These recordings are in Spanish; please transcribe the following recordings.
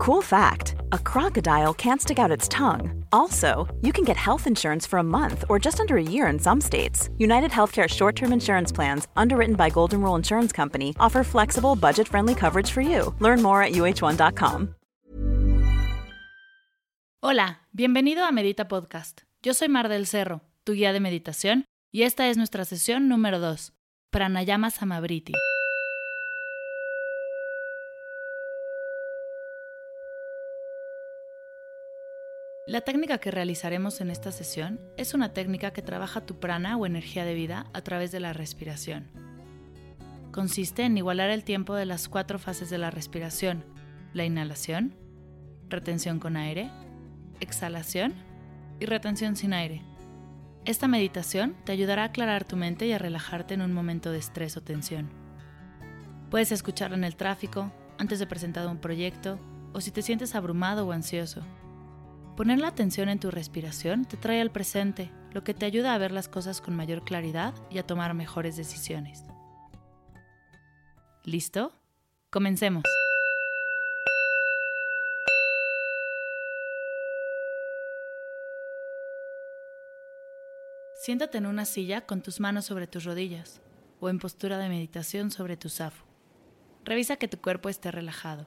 Cool fact a crocodile can't stick out its tongue. Also, you can get health insurance for a month or just under a year in some states. United Healthcare short term insurance plans, underwritten by Golden Rule Insurance Company, offer flexible, budget friendly coverage for you. Learn more at uh1.com. Hola, bienvenido a Medita Podcast. Yo soy Mar del Cerro, tu guía de meditación, y esta es nuestra sesión número 2, Pranayama Samabriti. La técnica que realizaremos en esta sesión es una técnica que trabaja tu prana o energía de vida a través de la respiración. Consiste en igualar el tiempo de las cuatro fases de la respiración, la inhalación, retención con aire, exhalación y retención sin aire. Esta meditación te ayudará a aclarar tu mente y a relajarte en un momento de estrés o tensión. Puedes escucharla en el tráfico, antes de presentar un proyecto o si te sientes abrumado o ansioso. Poner la atención en tu respiración te trae al presente, lo que te ayuda a ver las cosas con mayor claridad y a tomar mejores decisiones. ¿Listo? Comencemos. Siéntate en una silla con tus manos sobre tus rodillas o en postura de meditación sobre tu zafu. Revisa que tu cuerpo esté relajado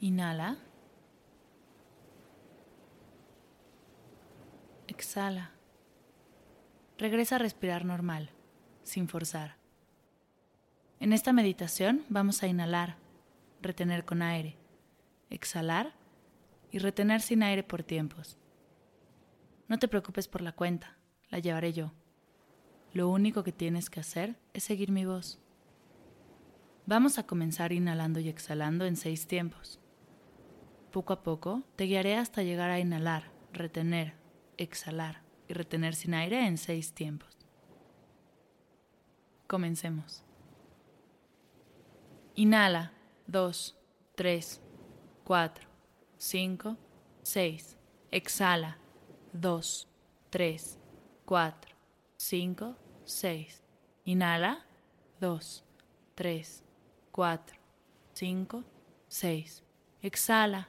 Inhala. Exhala. Regresa a respirar normal, sin forzar. En esta meditación vamos a inhalar, retener con aire, exhalar y retener sin aire por tiempos. No te preocupes por la cuenta, la llevaré yo. Lo único que tienes que hacer es seguir mi voz. Vamos a comenzar inhalando y exhalando en seis tiempos poco a poco, te guiaré hasta llegar a inhalar, retener, exhalar y retener sin aire en seis tiempos. Comencemos. Inhala 2, 3, 4, 5, 6. Exhala 2, 3, 4, 5, 6. Inhala 2, 3, 4, 5, 6. Exhala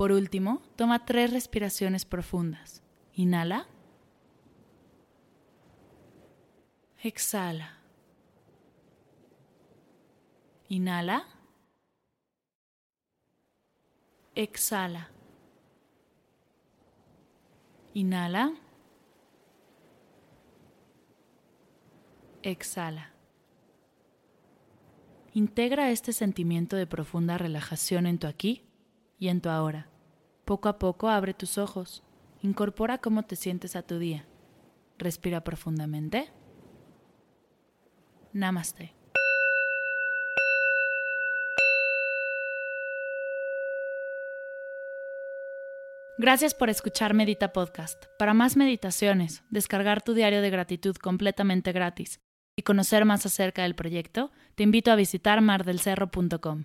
Por último, toma tres respiraciones profundas. Inhala. Exhala. Inhala. Exhala. Inhala. Exhala. Integra este sentimiento de profunda relajación en tu aquí y en tu ahora poco a poco abre tus ojos, incorpora cómo te sientes a tu día. Respira profundamente. Namaste. Gracias por escuchar Medita Podcast. Para más meditaciones, descargar tu diario de gratitud completamente gratis y conocer más acerca del proyecto, te invito a visitar mardelcerro.com.